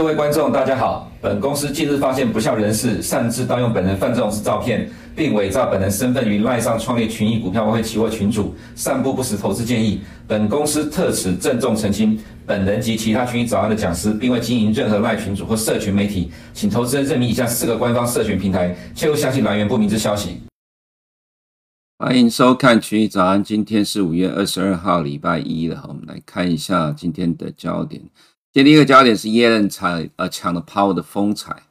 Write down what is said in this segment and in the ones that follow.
各位观众，大家好。本公司近日发现不肖人士擅自盗用本人范仲式照片，并伪造本人身份于赖上创立群益股票外汇期货群组，散布不实投资建议。本公司特此郑重澄清，本人及其他群益早安的讲师，并未经营任何赖群组或社群媒体，请投资人认明以下四个官方社群平台，切勿相信来源不明之消息。欢迎收看群益早安，今天是五月二十二号，礼拜一了。我们来看一下今天的焦点。今天一个焦点是耶伦采呃抢了 Powell 的风采，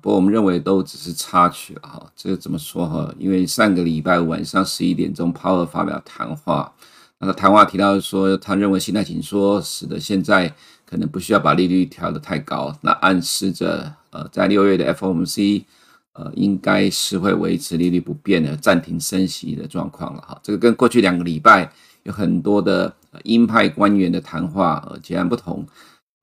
不过我们认为都只是插曲了哈。这个怎么说哈？因为上个礼拜晚上十一点钟，Powell 发表谈话，那个谈话提到说，他认为信贷紧缩使得现在可能不需要把利率调得太高，那暗示着呃在六月的 FOMC 呃应该是会维持利率不变的暂停升息的状况了哈。这个跟过去两个礼拜有很多的鹰派官员的谈话呃截然不同。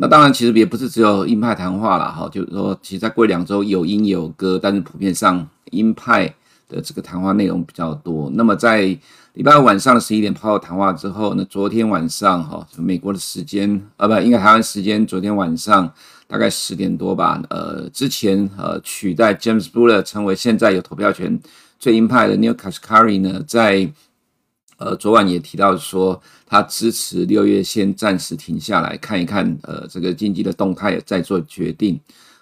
那当然，其实也不是只有鹰派谈话了哈，就是说，其实在过两周有鹰有鸽，但是普遍上鹰派的这个谈话内容比较多。那么在礼拜五晚上的十一点抛谈话之后呢，昨天晚上哈，美国的时间啊不，应该台湾时间昨天晚上大概十点多吧，呃，之前呃取代 James Buller 成为现在有投票权最鹰派的 New Kashkari 呢，在呃昨晚也提到说。他支持六月先暂时停下来看一看，呃，这个经济的动态再做决定，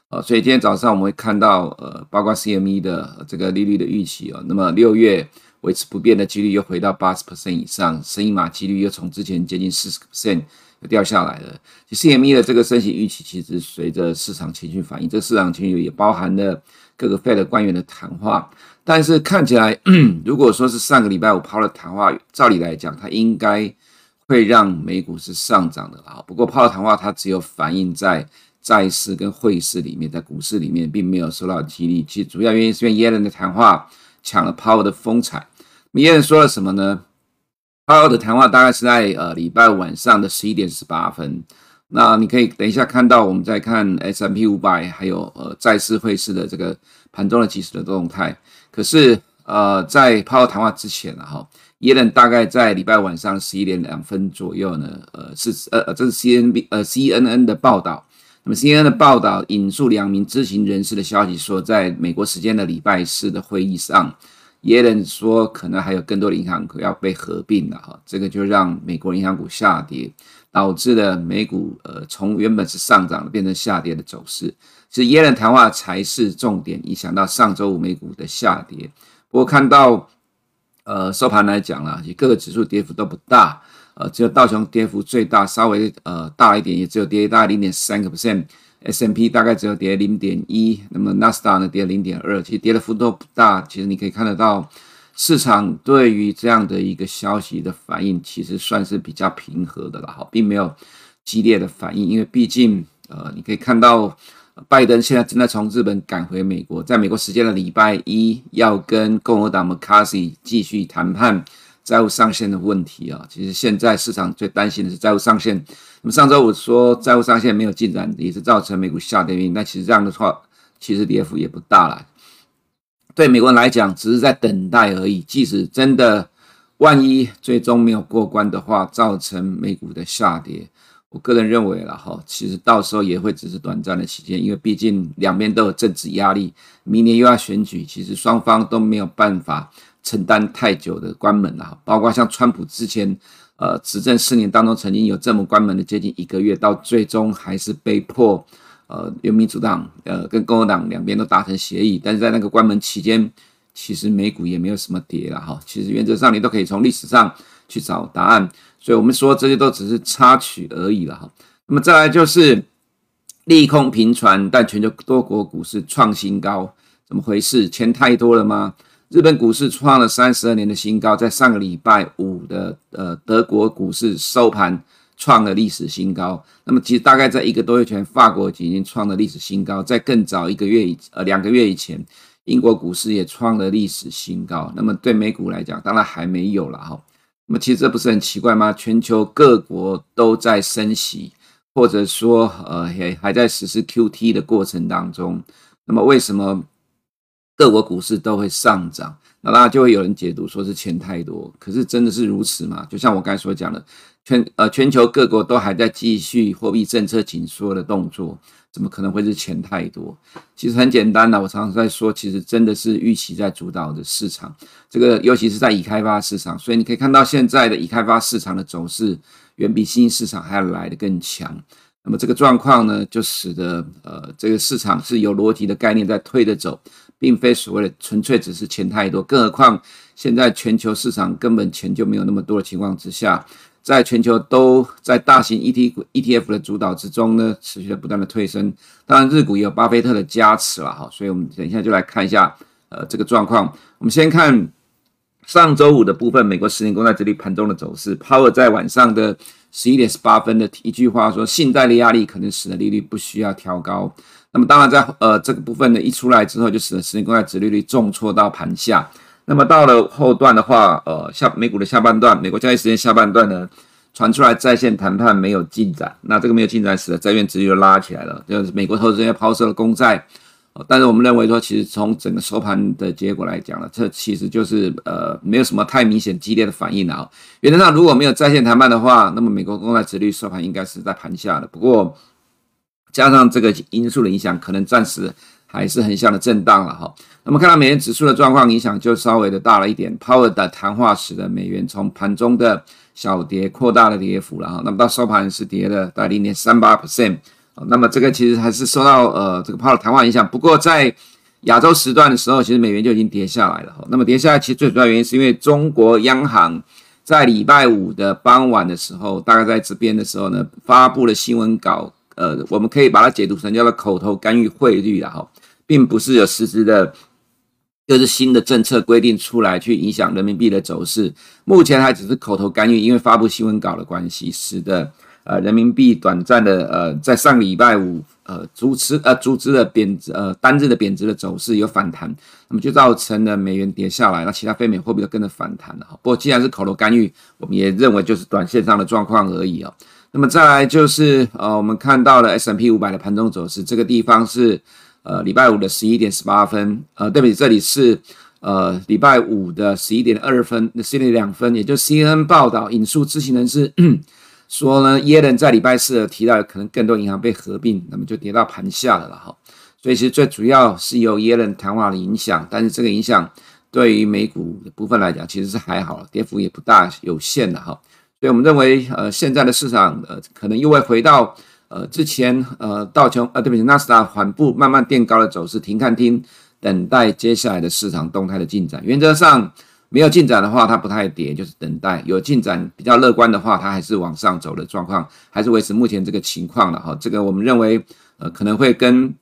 呃，所以今天早上我们会看到，呃，包括 CME 的这个利率的预期啊，那么六月维持不变的几率又回到八十 percent 以上，升一码几率又从之前接近四十 percent 又掉下来了。其实 CME 的这个升息预期其实随着市场情绪反应，这个市场情绪也包含了各个 Fed 官员的谈话，但是看起来，如果说是上个礼拜五抛的谈话，照理来讲，它应该。会让美股是上涨的啊，不过鲍尔谈话它只有反映在债市跟汇市里面，在股市里面并没有受到激励。其实主要原因是因为耶伦的谈话抢了鲍尔的风采。耶伦说了什么呢？鲍尔的谈话大概是在呃礼拜晚上的十一点十八分。那你可以等一下看到我们在看 S M P 五百还有呃债市汇市的这个盘中的即时的动态。可是呃在鲍尔谈话之前了哈。耶伦大概在礼拜晚上十一点两分左右呢，呃，是呃呃，这是 C N B 呃 C N N 的报道。那么 C N N 的报道引述两名知情人士的消息说，在美国时间的礼拜四的会议上，耶伦说可能还有更多的银行股要被合并了哈，这个就让美国银行股下跌，导致了美股呃从原本是上涨变成下跌的走势。其实耶伦谈话才是重点，影响到上周五美股的下跌。不过看到。呃，收盘来讲啦，其实各个指数跌幅都不大，呃，只有道琼跌幅最大，稍微呃大一点，也只有跌大零点三个 percent，S&P 大概只有跌零点一，那么纳斯达呢跌零点二，其实跌的幅度不大。其实你可以看得到，市场对于这样的一个消息的反应，其实算是比较平和的了哈，并没有激烈的反应，因为毕竟呃，你可以看到。拜登现在正在从日本赶回美国，在美国时间的礼拜一要跟共和党 McCarthy 继续谈判债务上限的问题啊。其实现在市场最担心的是债务上限。那么上周五说债务上限没有进展，也是造成美股下跌原因。但其实这样的话，其实跌幅也不大了。对美国人来讲，只是在等待而已。即使真的万一最终没有过关的话，造成美股的下跌。我个人认为了哈，其实到时候也会只是短暂的期间，因为毕竟两边都有政治压力，明年又要选举，其实双方都没有办法承担太久的关门了。包括像川普之前，呃，执政四年当中曾经有这么关门的接近一个月，到最终还是被迫，呃，由民主党呃跟共和党两边都达成协议，但是在那个关门期间，其实美股也没有什么跌了哈。其实原则上你都可以从历史上去找答案。所以我们说这些都只是插曲而已了哈。那么再来就是利空频传，但全球多国股市创新高，怎么回事？钱太多了吗？日本股市创了三十二年的新高，在上个礼拜五的呃德国股市收盘创了历史新高。那么其实大概在一个多月前，法国已经创了历史新高，在更早一个月以呃两个月以前，英国股市也创了历史新高。那么对美股来讲，当然还没有了哈。那么其实这不是很奇怪吗？全球各国都在升息，或者说呃还还在实施 QT 的过程当中。那么为什么各国股市都会上涨？那大家就会有人解读说是钱太多，可是真的是如此吗？就像我刚才所讲的，全呃全球各国都还在继续货币政策紧缩的动作，怎么可能会是钱太多？其实很简单的，我常常在说，其实真的是预期在主导的市场，这个尤其是在已开发市场，所以你可以看到现在的已开发市场的走势远比新兴市场还要来得更强。那么这个状况呢，就使得呃这个市场是有逻辑的概念在推着走。并非所谓的纯粹只是钱太多，更何况现在全球市场根本钱就没有那么多的情况之下，在全球都在大型 ET ETF 的主导之中呢，持续的不断的推升。当然，日股也有巴菲特的加持了哈，所以我们等一下就来看一下呃这个状况。我们先看上周五的部分，美国十年公债殖利率盘中的走势。Powell 在晚上的十一点十八分的一句话说，信贷的压力可能使得利率不需要调高。那么当然，在呃这个部分呢一出来之后，就使得十年公债殖利率重挫到盘下。那么到了后段的话，呃下美股的下半段，美国交易时间下半段呢，传出来在线谈判没有进展。那这个没有进展，使得债券殖利率拉起来了，就是美国投资人抛售了公债。但是我们认为说，其实从整个收盘的结果来讲呢，这其实就是呃没有什么太明显激烈的反应了。原则上如果没有在线谈判的话，那么美国公债殖利率收盘应该是在盘下的。不过，加上这个因素的影响，可能暂时还是横向的震荡了哈。那么看到美元指数的状况，影响就稍微的大了一点。Powell 的谈话使得美元从盘中的小跌扩大了跌幅了哈。那么到收盘是跌了大概零点三八 percent。那么这个其实还是受到呃这个 Powell 谈话影响。不过在亚洲时段的时候，其实美元就已经跌下来了哈。那么跌下来其实最主要原因是因为中国央行在礼拜五的傍晚的时候，大概在这边的时候呢，发布了新闻稿。呃，我们可以把它解读成叫做口头干预汇率了哈，并不是有实质的，就是新的政策规定出来去影响人民币的走势。目前还只是口头干预，因为发布新闻稿的关系，使得呃人民币短暂的呃在上礼拜五呃逐持呃逐次的贬值呃单日的贬值的走势有反弹，那么就造成了美元跌下来，那其他非美货币都跟着反弹了哈。不过既然是口头干预，我们也认为就是短线上的状况而已哦。那么再来就是呃，我们看到了 S&P 五百的盘中走势，这个地方是呃礼拜五的十一点十八分，呃，对比，这里是呃礼拜五的十一点二分，十一点两分，也就是 CNN 报道引述知情人士 说呢，耶伦在礼拜四提到可能更多银行被合并，那么就跌到盘下了了哈。所以其实最主要是由耶伦谈话的影响，但是这个影响对于美股的部分来讲，其实是还好，跌幅也不大，有限的哈。所以我们认为，呃，现在的市场，呃，可能又会回到，呃，之前，呃，道琼，呃，对不起，纳斯达缓步慢慢垫高的走势，停看听，等待接下来的市场动态的进展。原则上，没有进展的话，它不太跌，就是等待；有进展，比较乐观的话，它还是往上走的状况，还是维持目前这个情况的哈。这个我们认为，呃，可能会跟，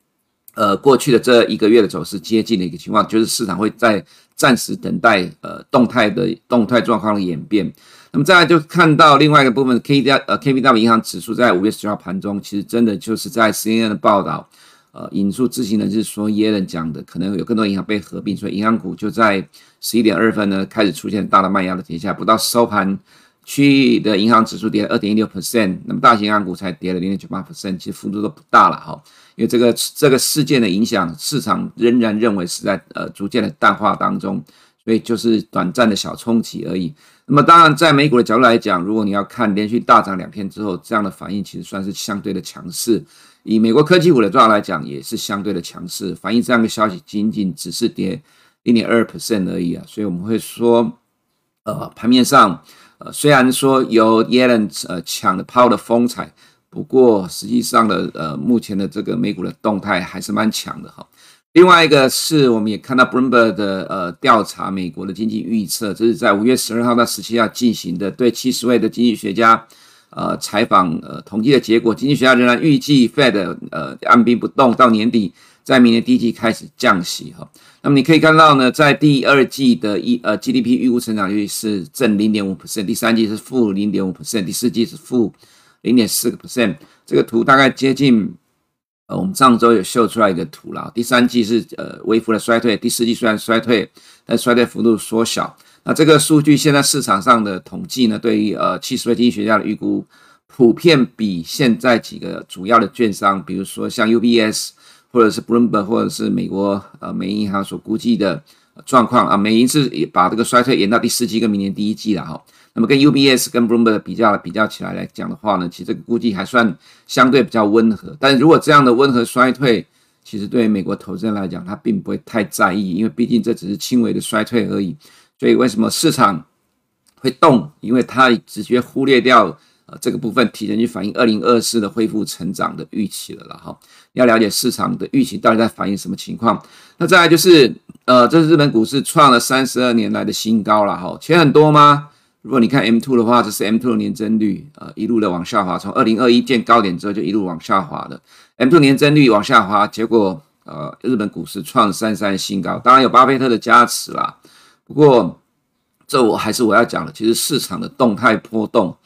呃，过去的这一个月的走势接近的一个情况，就是市场会在暂时等待，呃，动态的动态状况的演变。那么再来就看到另外一个部分，K D 呃 KBW 银行指数在五月十号盘中，其实真的就是在 CNN 的报道，呃引述知情人士说耶伦讲的，可能有更多银行被合并，所以银行股就在十一点二分呢开始出现大的卖压的跌下，不到收盘区域的银行指数跌了二点一六 percent，那么大型银行股才跌了零点九八 percent，其实幅度都不大了哈，因为这个这个事件的影响，市场仍然认为是在呃逐渐的淡化当中，所以就是短暂的小冲击而已。那么当然，在美股的角度来讲，如果你要看连续大涨两天之后这样的反应，其实算是相对的强势。以美国科技股的状况来讲，也是相对的强势，反映这样的消息仅仅只是跌零点二 percent 而已啊。所以我们会说，呃，盘面上，呃，虽然说由耶伦呃抢了 Powell 的风采，不过实际上的呃目前的这个美股的动态还是蛮强的哈。另外一个是，我们也看到 Bloomberg 的呃调查美国的经济预测，这是在五月十二号到十七号进行的，对七十位的经济学家呃采访呃统计的结果，经济学家仍然预计 Fed 呃按兵不动，到年底在明年第一季开始降息哈。那么你可以看到呢，在第二季的一呃 GDP 预估成长率是正零点五 percent，第三季是负零点五 percent，第四季是负零点四个 percent，这个图大概接近。呃，我们上周有秀出来一个图了，第三季是呃微幅的衰退，第四季虽然衰退，但衰退幅度缩小。那这个数据现在市场上的统计呢，对于呃七十位经济学家的预估，普遍比现在几个主要的券商，比如说像 UBS 或者是 Bloomberg 或者是美国呃美银行所估计的状况啊，美银是把这个衰退延到第四季跟明年第一季了哈。那么跟 UBS 跟 Bloomberg 比较比较起来来讲的话呢，其实这个估计还算相对比较温和。但如果这样的温和衰退，其实对于美国投资人来讲，他并不会太在意，因为毕竟这只是轻微的衰退而已。所以为什么市场会动？因为他直接忽略掉。呃，这个部分提前去反映二零二四的恢复成长的预期了了哈。要了解市场的预期到底在反映什么情况。那再来就是，呃，这是日本股市创了三十二年来的新高了哈。钱很多吗？如果你看 M two 的话，这是 M two 年增率，呃，一路的往下滑，从二零二一见高点之后就一路往下滑的。M two 年增率往下滑，结果呃，日本股市创三三新高，当然有巴菲特的加持啦。不过这我还是我要讲的，其实市场的动态波动。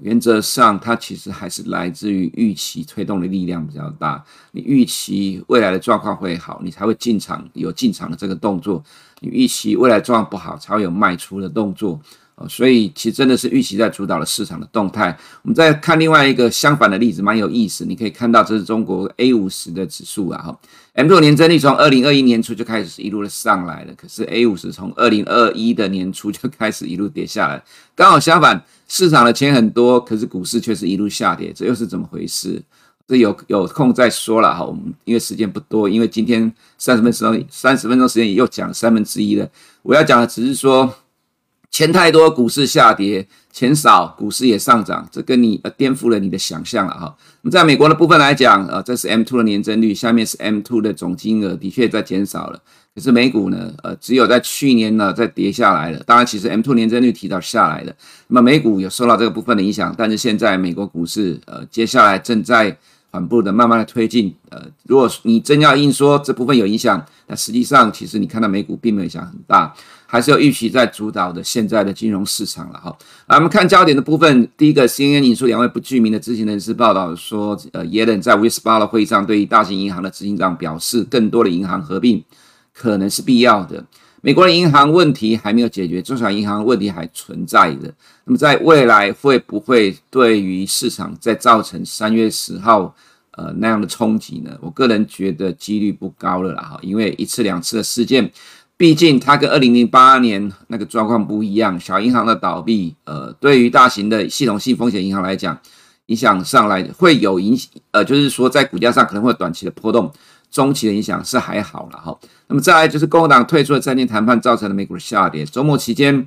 原则上，它其实还是来自于预期推动的力量比较大。你预期未来的状况会好，你才会进场，有进场的这个动作；你预期未来状况不好，才会有卖出的动作。所以其实真的是预期在主导了市场的动态。我们再看另外一个相反的例子，蛮有意思。你可以看到，这是中国 A 五十的指数啊，哈，M 六年增率从二零二一年初就开始一路的上来了，可是 A 五十从二零二一的年初就开始一路跌下来。刚好相反，市场的钱很多，可是股市却是一路下跌，这又是怎么回事？这有有空再说了哈。我们因为时间不多，因为今天三十分钟三十分钟时间也又讲三分之一了。我要讲的只是说。钱太多，股市下跌；钱少，股市也上涨。这跟你呃颠覆了你的想象了哈。那么在美国的部分来讲，呃，这是 M2 的年增率，下面是 M2 的总金额，的确在减少了。可是美股呢，呃，只有在去年呢在跌下来了。当然，其实 M2 年增率提早下来了。那么美股有受到这个部分的影响，但是现在美国股市呃接下来正在。缓步的慢慢的推进，呃，如果你真要硬说这部分有影响，那实际上其实你看到美股并没有影响很大，还是有预期在主导的现在的金融市场了哈。那，我们看焦点的部分，第一个，CNN 引述两位不具名的知情人士报道说，呃，耶伦在五月十八的会议上对于大型银行的执行长表示，更多的银行合并可能是必要的。美国的银行问题还没有解决，中小银行问题还存在的。那么在未来会不会对于市场再造成三月十号呃那样的冲击呢？我个人觉得几率不高了啦哈，因为一次两次的事件，毕竟它跟二零零八年那个状况不一样。小银行的倒闭，呃，对于大型的系统性风险银行来讲，影响上来会有影，呃，就是说在股价上可能会有短期的波动。中期的影响是还好了哈，那么再来就是共和党退出了暂定谈判造成了美股的下跌。周末期间，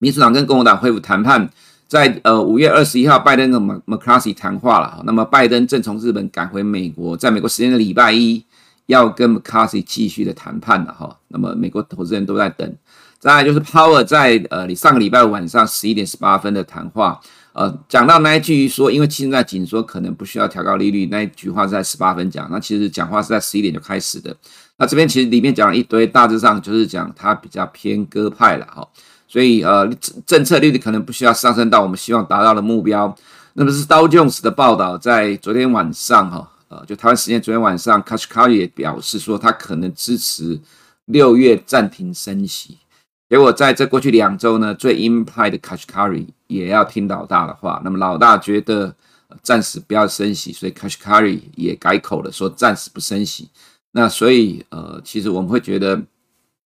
民主党跟共和党恢复谈判，在呃五月二十一号，拜登跟麦麦卡锡谈话了。那么拜登正从日本赶回美国，在美国时间的礼拜一要跟麦卡锡继续的谈判了哈。那么美国投资人都在等。再来就是 Powell 在呃你上个礼拜晚上十一点十八分的谈话。呃，讲到那一句说，因为现在紧缩可能不需要调高利率，那一句话是在十八分讲，那其实讲话是在十一点就开始的。那这边其实里面讲了一堆，大致上就是讲它比较偏鸽派了哈，所以呃政策利率可能不需要上升到我们希望达到的目标。那么是 Dow Jones 的报道，在昨天晚上哈，呃，就台湾时间昨天晚上 k a s h k a r 也表示说，他可能支持六月暂停升息。结果在这过去两周呢，最鹰派的 Kashkari 也要听老大的话。那么老大觉得暂时不要升息，所以 Kashkari 也改口了，说暂时不升息。那所以呃，其实我们会觉得，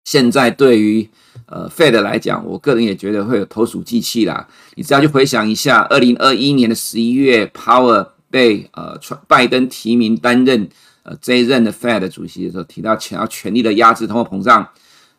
现在对于呃 Fed 来讲，我个人也觉得会有投鼠忌器啦。你只要去回想一下，二零二一年的十一月，Powell 被呃拜登提名担任呃这一任的 Fed 主席的时候，提到想要全力的压制通货膨胀。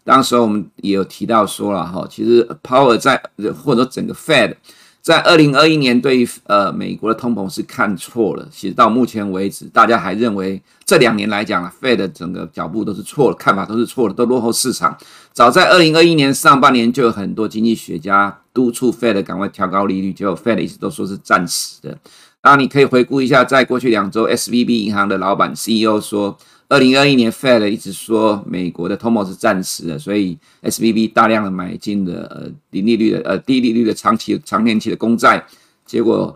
当时我们也有提到说了哈，其实 Power 在或者整个 Fed 在二零二一年对于呃美国的通膨是看错了。其实到目前为止，大家还认为这两年来讲啊，Fed 整个脚步都是错了，看法都是错的，都落后市场。早在二零二一年上半年就有很多经济学家督促 Fed 赶快调高利率，结果 Fed 一直都说是暂时的。当然你可以回顾一下，在过去两周，SVB 银行的老板 CEO 说。二零二一年，Fed 一直说美国的通膨是暂时的，所以 SVB 大量的买进的呃低利率的呃低利率的长期长年期的公债，结果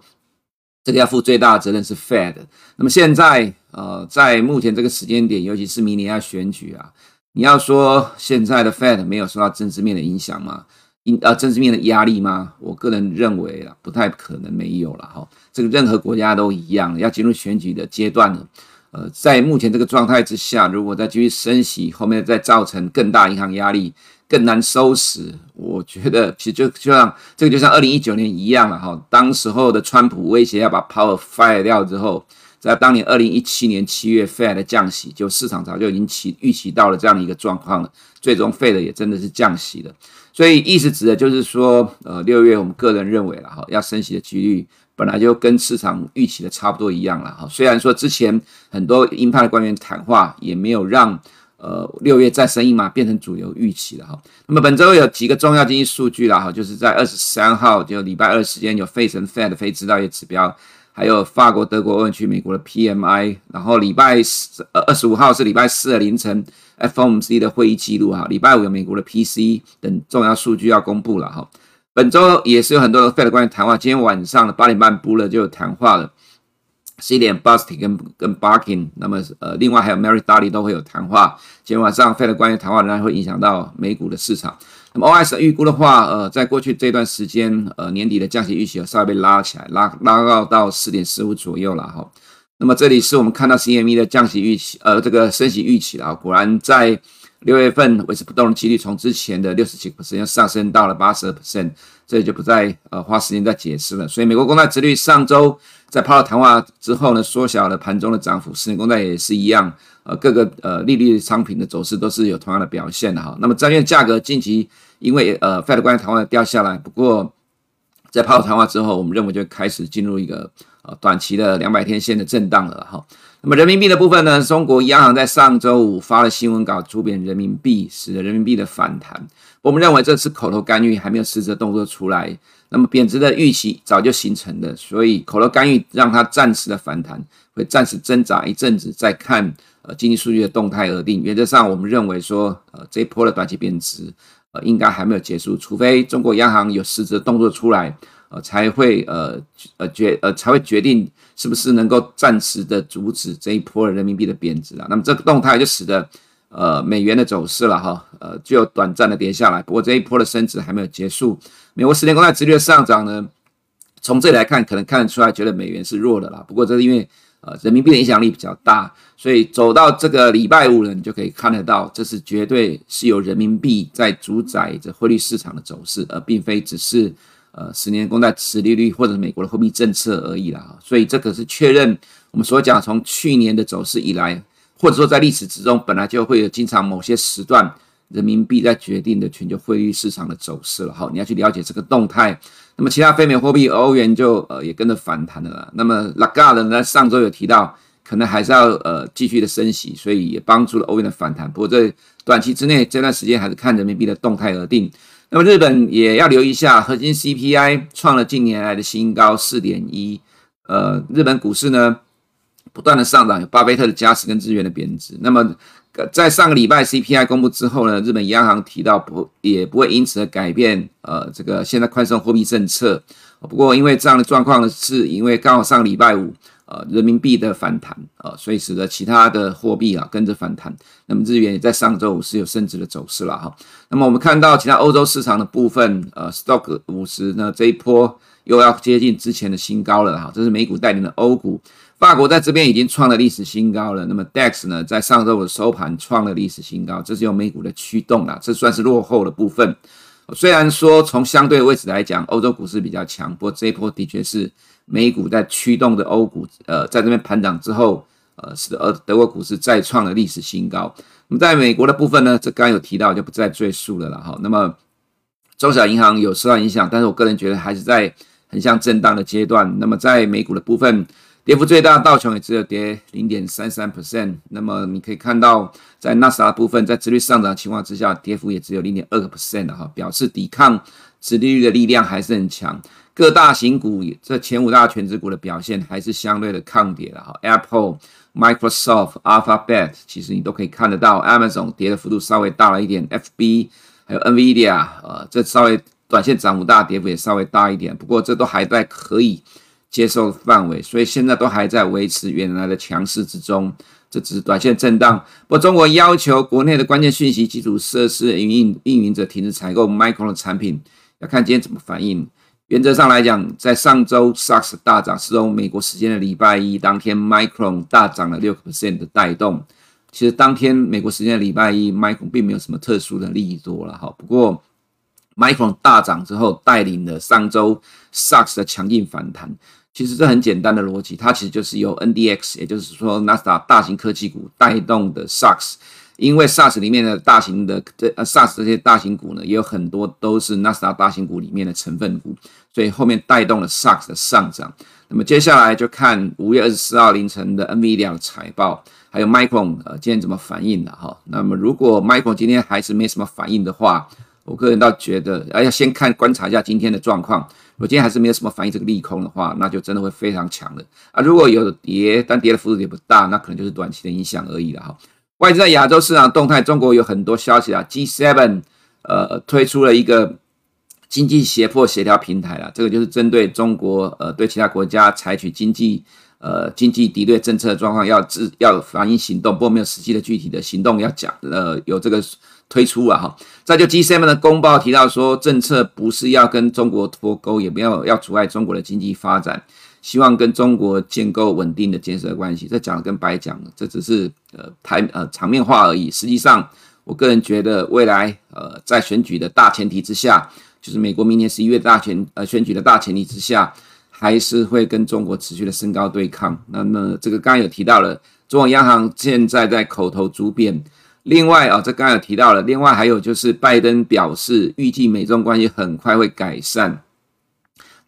这个要负最大的责任是 Fed。那么现在呃在目前这个时间点，尤其是明年要选举啊，你要说现在的 Fed 没有受到政治面的影响吗？因呃政治面的压力吗？我个人认为啊，不太可能没有了哈。这个任何国家都一样，要进入选举的阶段了。呃，在目前这个状态之下，如果再继续升息，后面再造成更大银行压力，更难收拾。我觉得其实就就像这个，就像二零一九年一样了哈。当时候的川普威胁要把 power fire 掉之后，在当年二零一七年七月 Fed 的降息，就市场早就已经期预期到了这样的一个状况了。最终 Fed 也真的是降息了。所以意思指的就是说，呃，六月我们个人认为了哈，要升息的几率。本来就跟市场预期的差不多一样了哈，虽然说之前很多鹰派的官员谈话也没有让呃六月再升一码变成主流预期了哈。那么本周有几个重要经济数据了哈，就是在二十三号就礼拜二时间有费城 Fed 的非制造业指标，还有法国、德国、欧元区、美国的 PMI，然后礼拜四呃二十五号是礼拜四的凌晨 FOMC 的会议记录哈，礼拜五有美国的 PC 等重要数据要公布了哈。本周也是有很多的 Fed 官员谈话，今天晚上的八点半 b u l l e r 就有谈话了，十一点，Busti 跟跟 Barking 那么呃另外还有 Mary Daly 都会有谈话。今天晚上 Fed 官员谈话仍然会影响到美股的市场。那么 OS 预估的话，呃，在过去这段时间，呃年底的降息预期有稍微被拉起来，拉拉到到四点四五左右了哈。那么这里是我们看到 CME 的降息预期，呃这个升息预期了，果然在。六月份维持不动的几率从之前的六十几 percent 上升到了八十二 percent，这里就不再呃花时间再解释了。所以美国公债殖率上周在鲍尔谈话之后呢，缩小了盘中的涨幅，十年公债也是一样，呃各个呃利率商品的走势都是有同样的表现的哈。那么债券价格近期因为呃 Fed 官员谈话掉下来，不过在鲍尔谈话之后，我们认为就开始进入一个呃短期的两百天线的震荡了哈。那么人民币的部分呢？中国央行在上周五发了新闻稿，出贬人民币，使得人民币的反弹。我们认为这次口头干预还没有实质动作出来，那么贬值的预期早就形成了，所以口头干预让它暂时的反弹，会暂时挣扎一阵子，再看呃经济数据的动态而定。原则上，我们认为说，呃这一波的短期贬值，呃应该还没有结束，除非中国央行有实质动作出来。呃，才会呃呃决呃才会决定是不是能够暂时的阻止这一波人民币的贬值啊。那么这个动态就使得呃美元的走势了哈，呃就短暂的跌下来。不过这一波的升值还没有结束。美国十年公债殖率的上涨呢，从这里来看，可能看得出来觉得美元是弱的啦。不过这是因为呃人民币的影响力比较大，所以走到这个礼拜五呢，你就可以看得到，这是绝对是由人民币在主宰着汇率市场的走势，而并非只是。呃，十年公债殖利率或者美国的货币政策而已啦，所以这个是确认我们所讲从去年的走势以来，或者说在历史之中本来就会有经常某些时段人民币在决定的全球汇率市场的走势了哈，你要去了解这个动态。那么其他非美货币欧元就呃也跟着反弹了。那么拉加德呢上周有提到可能还是要呃继续的升息，所以也帮助了欧元的反弹。不过在短期之内这段时间还是看人民币的动态而定。那么日本也要留意一下，核心 CPI 创了近年来的新高四点一。呃，日本股市呢不断的上涨，有巴菲特的加持跟日元的贬值。那么在上个礼拜 CPI 公布之后呢，日本央行提到不也不会因此而改变呃这个现在宽松货币政策。不过因为这样的状况呢，是因为刚好上个礼拜五。呃，人民币的反弹啊，所以使得其他的货币啊跟着反弹。那么日元也在上周五是有升值的走势了哈。那么我们看到其他欧洲市场的部分，呃，Stock 五十呢这一波又要接近之前的新高了哈。这是美股带领的欧股，法国在这边已经创了历史新高了。那么 DAX 呢在上周五的收盘创了历史新高，这是由美股的驱动啦，这算是落后的部分。虽然说从相对位置来讲，欧洲股市比较强，不过这一波的确是。美股在驱动的欧股，呃，在这边盘涨之后，呃，使得德德国股市再创了历史新高。那么在美国的部分呢，这刚刚有提到，就不再赘述了了哈。那么中小银行有受到影响，但是我个人觉得还是在横向震荡的阶段。那么在美股的部分，跌幅最大的道琼也只有跌零点三三 percent。那么你可以看到，在纳斯达部分，在殖率上涨的情况之下，跌幅也只有零点二个 percent 的哈，表示抵抗殖利率的力量还是很强。各大型股，这前五大权值股的表现还是相对的抗跌的哈。Apple、Microsoft、Alphabet，其实你都可以看得到。Amazon 跌的幅度稍微大了一点，FB 还有 NVIDIA，呃，这稍微短线涨幅大，跌幅也稍微大一点。不过这都还在可以接受范围，所以现在都还在维持原来的强势之中。这只是短线震荡。不过中国要求国内的关键讯息基础设施营运运营者停止采购 Micron 的产品，要看今天怎么反应。原则上来讲，在上周 SARS 大涨是从美国时间的礼拜一当天，Micron 大涨了六个 percent 的带动。其实当天美国时间的礼拜一，Micron 并没有什么特殊的利多了哈。不过 Micron 大涨之后，带领了上周 SARS 的强劲反弹。其实这很简单的逻辑，它其实就是由 NDX，也就是说纳斯达大型科技股带动的 SARS。因为 SARS 里面的大型的这呃 SARS 这些大型股呢，也有很多都是纳斯达大型股里面的成分股，所以后面带动了 SARS 的上涨。那么接下来就看五月二十四号凌晨的 NVIDIA 的财报，还有 Micron 呃今天怎么反应的哈。那么如果 Micron 今天还是没什么反应的话，我个人倒觉得，哎，要先看观察一下今天的状况。如果今天还是没有什么反应这个利空的话，那就真的会非常强的啊。如果有跌，但跌的幅度也不大，那可能就是短期的影响而已了哈。外资在亚洲市场动态，中国有很多消息啊。G7 呃推出了一个经济胁迫协调平台了，这个就是针对中国呃对其他国家采取经济呃经济敌对政策的状况要自要反映行动，不过没有实际的具体的行动要讲呃有这个推出了哈。再就 G7 的公报提到说，政策不是要跟中国脱钩，也不要要阻碍中国的经济发展。希望跟中国建构稳定的建设关系，这讲的跟白讲的，这只是呃台呃场面话而已。实际上，我个人觉得未来呃在选举的大前提之下，就是美国明年十一月大选呃选举的大前提之下，还是会跟中国持续的升高对抗。那么这个刚刚有提到了，中国央行现在在口头逐变。另外啊，这刚刚有提到了，另外还有就是拜登表示预计美中关系很快会改善。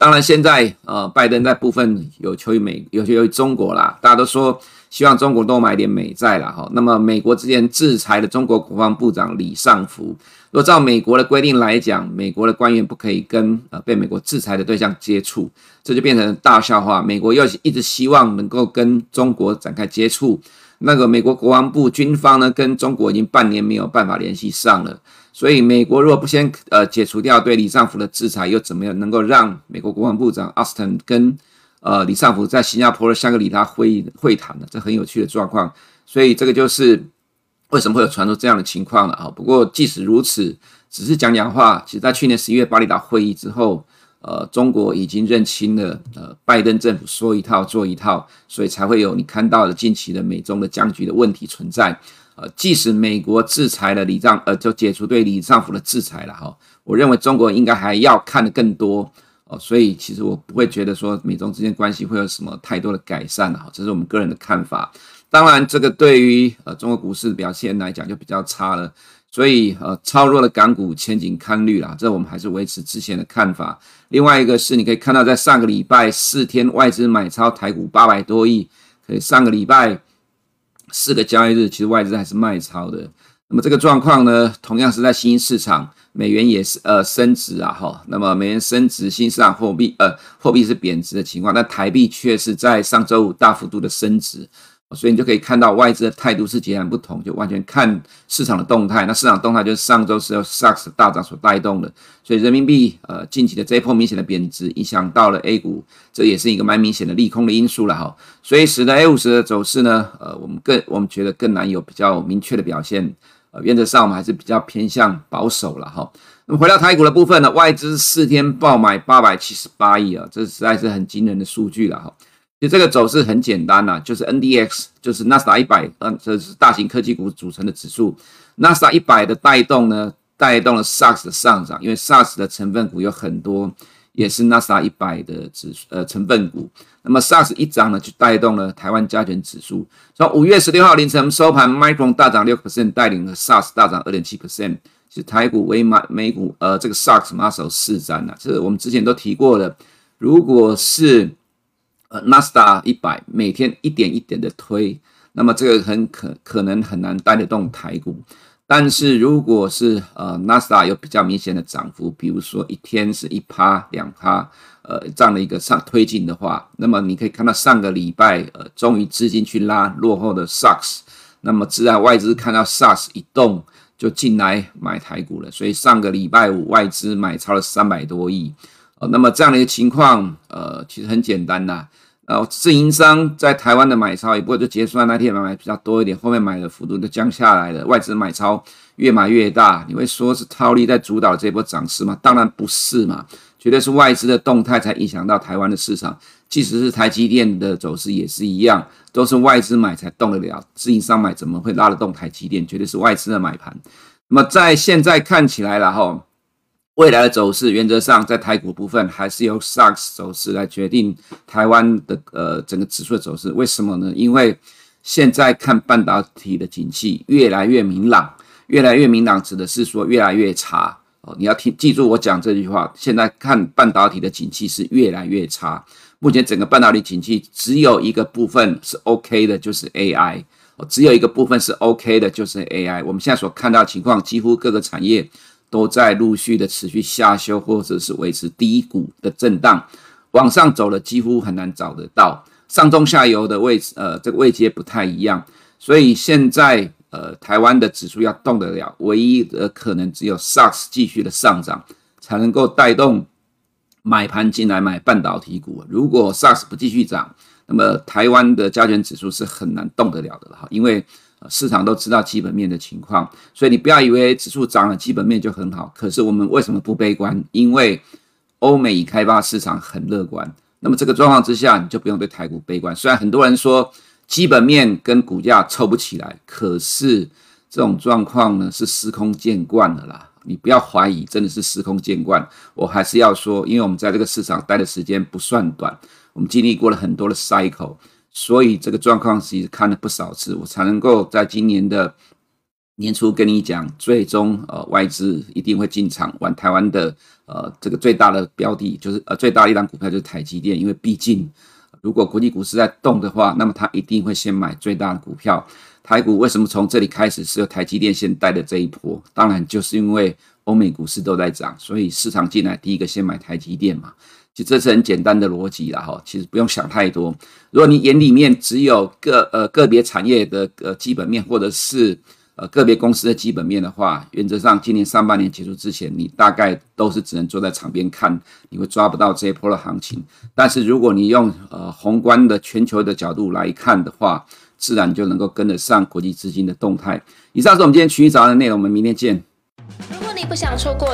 当然，现在呃，拜登在部分有求于美，有求于中国啦。大家都说希望中国多买点美债啦。哈。那么，美国之前制裁的中国国防部长李尚福，如果照美国的规定来讲，美国的官员不可以跟呃被美国制裁的对象接触，这就变成大笑话。美国又一直希望能够跟中国展开接触，那个美国国防部军方呢，跟中国已经半年没有办法联系上了。所以，美国如果不先呃解除掉对李尚福的制裁，又怎么样能够让美国国防部长奥斯汀跟呃李尚福在新加坡的香格里拉会议会谈呢？这很有趣的状况。所以，这个就是为什么会有传出这样的情况了啊。不过，即使如此，只是讲讲话。其实，在去年十一月巴厘岛会议之后，呃，中国已经认清了呃拜登政府说一套做一套，所以才会有你看到的近期的美中的僵局的问题存在。呃，即使美国制裁了李尚，呃，就解除对李尚福的制裁了哈，我认为中国应该还要看得更多哦，所以其实我不会觉得说美中之间关系会有什么太多的改善哈，这是我们个人的看法。当然，这个对于呃中国股市的表现来讲就比较差了，所以呃超弱的港股前景堪虑啦，这我们还是维持之前的看法。另外一个是你可以看到，在上个礼拜四天外资买超台股八百多亿，可以上个礼拜。四个交易日，其实外资还是卖超的。那么这个状况呢，同样是在新兴市场，美元也是呃升值啊哈。那么美元升值，新市场货币呃货币是贬值的情况，那台币却是在上周五大幅度的升值。所以你就可以看到外资的态度是截然不同，就完全看市场的动态。那市场动态就是上周是由 SARS 大涨所带动的，所以人民币呃近期的这一波明显的贬值，影响到了 A 股，这也是一个蛮明显的利空的因素了哈。所以使得 A 五十的走势呢，呃，我们更我们觉得更难有比较明确的表现。呃，原则上我们还是比较偏向保守了哈。那么回到台股的部分呢，外资四天爆买八百七十八亿啊，这实在是很惊人的数据了哈。其实这个走势很简单呐、就是 NDX，就是纳斯达一百，嗯，这是大型科技股组成的指数。纳斯达一百的带动呢，带动了 SARS 的上涨，因为 SARS 的成分股有很多，也是纳斯达一百的指呃成分股。那么 SARS 一涨呢，就带动了台湾加权指数。从五月十六号凌晨收盘，Micron 大涨六 percent，带领了 SARS 大涨二点七 percent。是台股为买美股，呃，这个 SARS 马首是瞻呐，这个我们之前都提过的，如果是。呃，纳斯达一百每天一点一点的推，那么这个很可可能很难带得动台股。但是如果是呃纳斯达有比较明显的涨幅，比如说一天是一趴两趴，呃这样的一个上推进的话，那么你可以看到上个礼拜呃终于资金去拉落后的 SARS，那么自然外资看到 SARS 一动就进来买台股了，所以上个礼拜五外资买超了三百多亿。那么这样的一个情况，呃，其实很简单呐。呃，自营商在台湾的买超，也不过就结算那天买买比较多一点，后面买的幅度就降下来了。外资买超越买越大，你会说是套利在主导这波涨势吗？当然不是嘛，绝对是外资的动态才影响到台湾的市场。即使是台积电的走势也是一样，都是外资买才动得了，自营商买怎么会拉得动台积电？绝对是外资的买盘。那么在现在看起来了哈，未来的走势原则上在台股部分还是由 SARS 走势来决定台湾的呃整个指数的走势。为什么呢？因为现在看半导体的景气越来越明朗，越来越明朗指的是说越来越差。哦，你要听记住我讲这句话。现在看半导体的景气是越来越差。目前整个半导体景气只有一个部分是 OK 的，就是 AI。哦，只有一个部分是 OK 的，就是 AI。我们现在所看到情况，几乎各个产业都在陆续的持续下修，或者是维持低谷的震荡。往上走的几乎很难找得到，上中下游的位置，呃，这个位阶不太一样。所以现在。呃，台湾的指数要动得了，唯一的可能只有 SARS 继续的上涨，才能够带动买盘进来买半导体股。如果 SARS 不继续涨，那么台湾的加权指数是很难动得了的哈，因为市场都知道基本面的情况，所以你不要以为指数涨了，基本面就很好。可是我们为什么不悲观？因为欧美已开发市场很乐观，那么这个状况之下，你就不用对台股悲观。虽然很多人说。基本面跟股价凑不起来，可是这种状况呢是司空见惯的啦。你不要怀疑，真的是司空见惯。我还是要说，因为我们在这个市场待的时间不算短，我们经历过了很多的 cycle，所以这个状况其实看了不少次，我才能够在今年的年初跟你讲，最终呃外资一定会进场玩台湾的呃这个最大的标的，就是呃最大的一档股票就是台积电，因为毕竟。如果国际股市在动的话，那么它一定会先买最大的股票。台股为什么从这里开始是由台积电先带的这一波？当然就是因为欧美股市都在涨，所以市场进来第一个先买台积电嘛。其实这是很简单的逻辑啦，哈，其实不用想太多。如果你眼里面只有个呃个别产业的呃基本面，或者是呃，个别公司的基本面的话，原则上今年上半年结束之前，你大概都是只能坐在场边看，你会抓不到这一波的行情。但是如果你用呃宏观的全球的角度来看的话，自然就能够跟得上国际资金的动态。以上是我们今天群益早安的内容，我们明天见。如果你不想错过，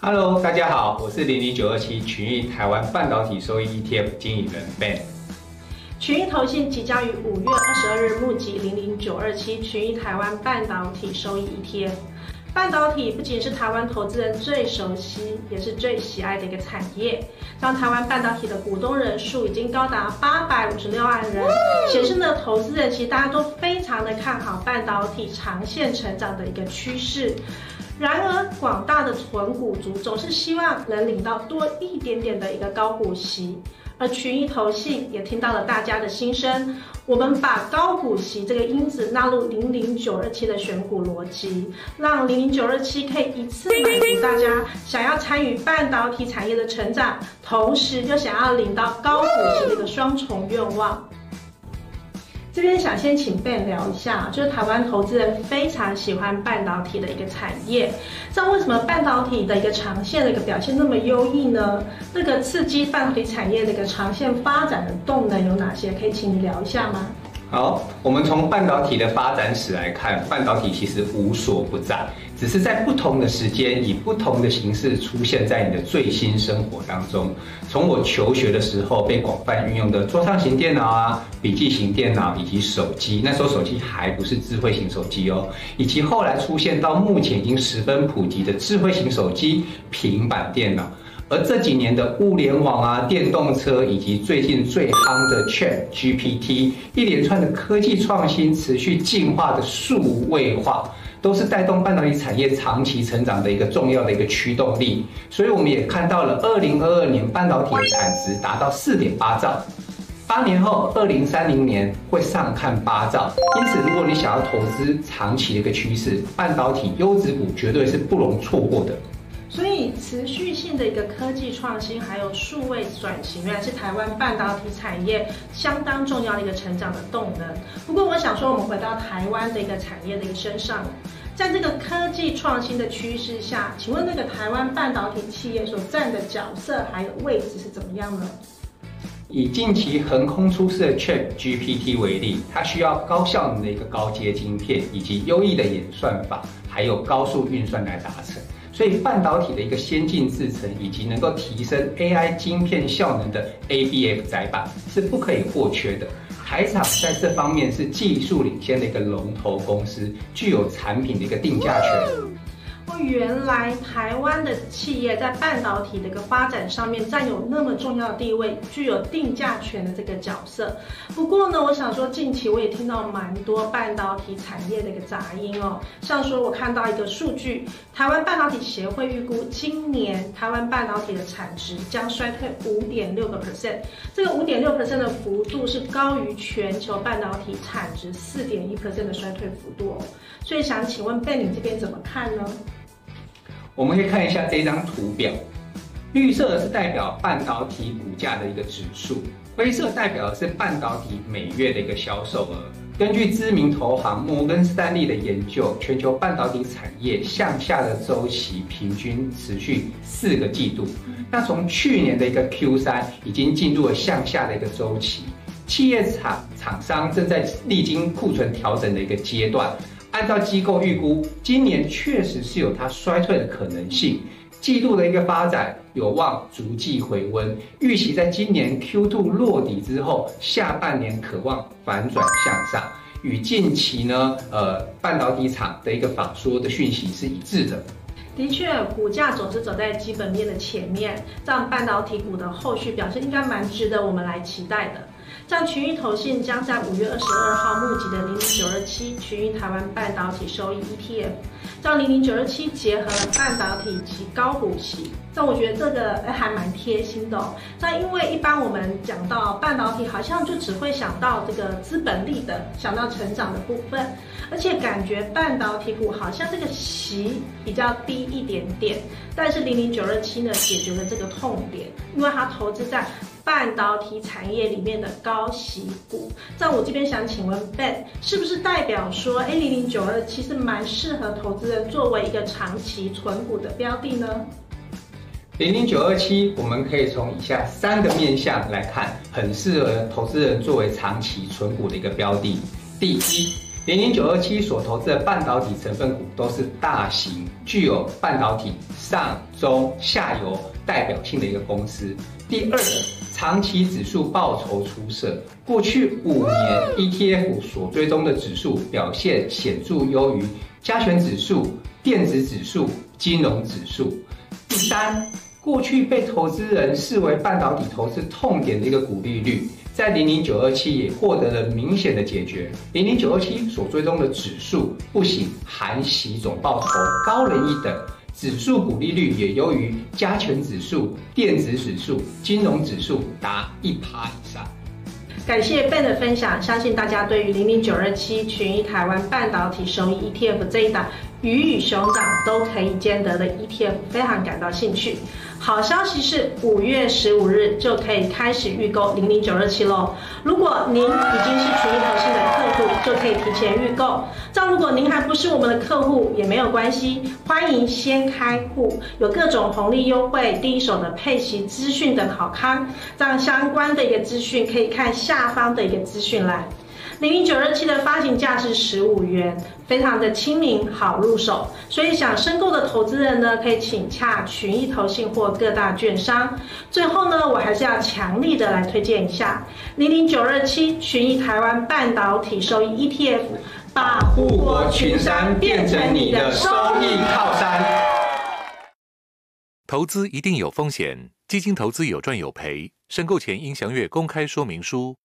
Hello，大家好，我是零零九二七群益台湾半导体收益 ETF 经理人 Ben。群益投信即将于五月二十二日募集零零九二七群益台湾半导体收益 ETF。半导体不仅是台湾投资人最熟悉，也是最喜爱的一个产业。当台湾半导体的股东人数已经高达八百五十六万人，显示呢，投资人其实大家都非常的看好半导体长线成长的一个趋势。然而，广大的存股族总是希望能领到多一点点的一个高股息。而群益投信也听到了大家的心声，我们把高股息这个因子纳入零零九二七的选股逻辑，让零零九二七可以一次满足大家想要参与半导体产业的成长，同时又想要领到高股息的一个双重愿望。这边想先请 Ben 聊一下，就是台湾投资人非常喜欢半导体的一个产业，那为什么半导体的一个长线的一个表现那么优异呢？那个刺激半导体产业的一个长线发展的动能有哪些？可以请你聊一下吗？好，我们从半导体的发展史来看，半导体其实无所不在，只是在不同的时间以不同的形式出现在你的最新生活当中。从我求学的时候被广泛运用的桌上型电脑啊、笔记型电脑以及手机，那时候手机还不是智慧型手机哦，以及后来出现到目前已经十分普及的智慧型手机、平板电脑。而这几年的物联网啊、电动车，以及最近最夯的 ChatGPT，一连串的科技创新、持续进化的数位化，都是带动半导体产业长期成长的一个重要的一个驱动力。所以我们也看到了，二零二二年半导体的产值达到四点八兆，八年后二零三零年会上看八兆。因此，如果你想要投资长期的一个趋势，半导体优质股绝对是不容错过的。所以持续性的一个科技创新，还有数位转型，原来是台湾半导体产业相当重要的一个成长的动能。不过，我想说，我们回到台湾的一个产业的一个身上，在这个科技创新的趋势下，请问那个台湾半导体企业所占的角色还有位置是怎么样呢？以近期横空出世的 ChatGPT 为例，它需要高效能的一个高阶晶片，以及优异的演算法，还有高速运算来达成。所以半导体的一个先进制程，以及能够提升 AI 晶片效能的 ABF 载板是不可以或缺的。台厂在这方面是技术领先的一个龙头公司，具有产品的一个定价权。原来台湾的企业在半导体的一个发展上面占有那么重要的地位，具有定价权的这个角色。不过呢，我想说近期我也听到蛮多半导体产业的一个杂音哦，像说我看到一个数据，台湾半导体协会预估今年台湾半导体的产值将衰退五点六个 percent，这个五点六 percent 的幅度是高于全球半导体产值四点一 percent 的衰退幅度哦。所以想请问 Ben 你这边怎么看呢？我们可以看一下这张图表，绿色是代表半导体股价的一个指数，灰色代表的是半导体每月的一个销售额。根据知名投行摩根士丹利的研究，全球半导体产业向下的周期平均持续四个季度。那从去年的一个 Q 三已经进入了向下的一个周期，企业厂厂商正在历经库存调整的一个阶段。按照机构预估，今年确实是有它衰退的可能性。季度的一个发展有望逐季回温，预期在今年 Q2 落底之后，下半年可望反转向上，与近期呢，呃，半导体厂的一个法说的讯息是一致的。的确，股价总是走在基本面的前面，这样半导体股的后续表现应该蛮值得我们来期待的。像群益投信将在五月二十二号募集的零零九二七群益台湾半导体收益 ETF，让零零九二七结合了半导体及高股息，这我觉得这个还蛮贴心的哦。那因为一般我们讲到半导体，好像就只会想到这个资本利的，想到成长的部分，而且感觉半导体股好像这个息比较低一点点，但是零零九二七呢，解决了这个痛点，因为它投资在。半导体产业里面的高息股，在我这边想请问 Ben，是不是代表说 A 零零九二其实蛮适合投资人作为一个长期存股的标的呢？零零九二七，我们可以从以下三个面向来看，很适合投资人作为长期存股的一个标的。第一，零零九二七所投资的半导体成分股都是大型，具有半导体上中下游代表性的一个公司。第二。长期指数报酬出色，过去五年 ETF 所追踪的指数表现显著优于加权指数、电子指数、金融指数。第三，过去被投资人视为半导体投资痛点的一个股利率，在零零九二七也获得了明显的解决。零零九二七所追踪的指数不仅含息总报酬高人一等。指数股利率也优于加权指数、电子指数、金融指数达一趴以上。感谢 Ben 的分享，相信大家对于零零九二七群益台湾半导体收益 ETF 这一档鱼与熊掌都可以兼得的 ETF 非常感到兴趣。好消息是，五月十五日就可以开始预购零零九二七喽。如果您已经是群益投信的客户，就可以提前预购。这样，如果您还不是我们的客户，也没有关系，欢迎先开户，有各种红利优惠、第一手的配息资讯等好康。这样相关的一个资讯，可以看下方的一个资讯栏。零零九二七的发行价是十五元，非常的亲民，好入手。所以想申购的投资人呢，可以请洽群益投信或各大券商。最后呢，我还是要强力的来推荐一下零零九二七群益台湾半导体收益 ETF，把护国群山变成你的收益靠山。投资一定有风险，基金投资有赚有赔，申购前应详阅公开说明书。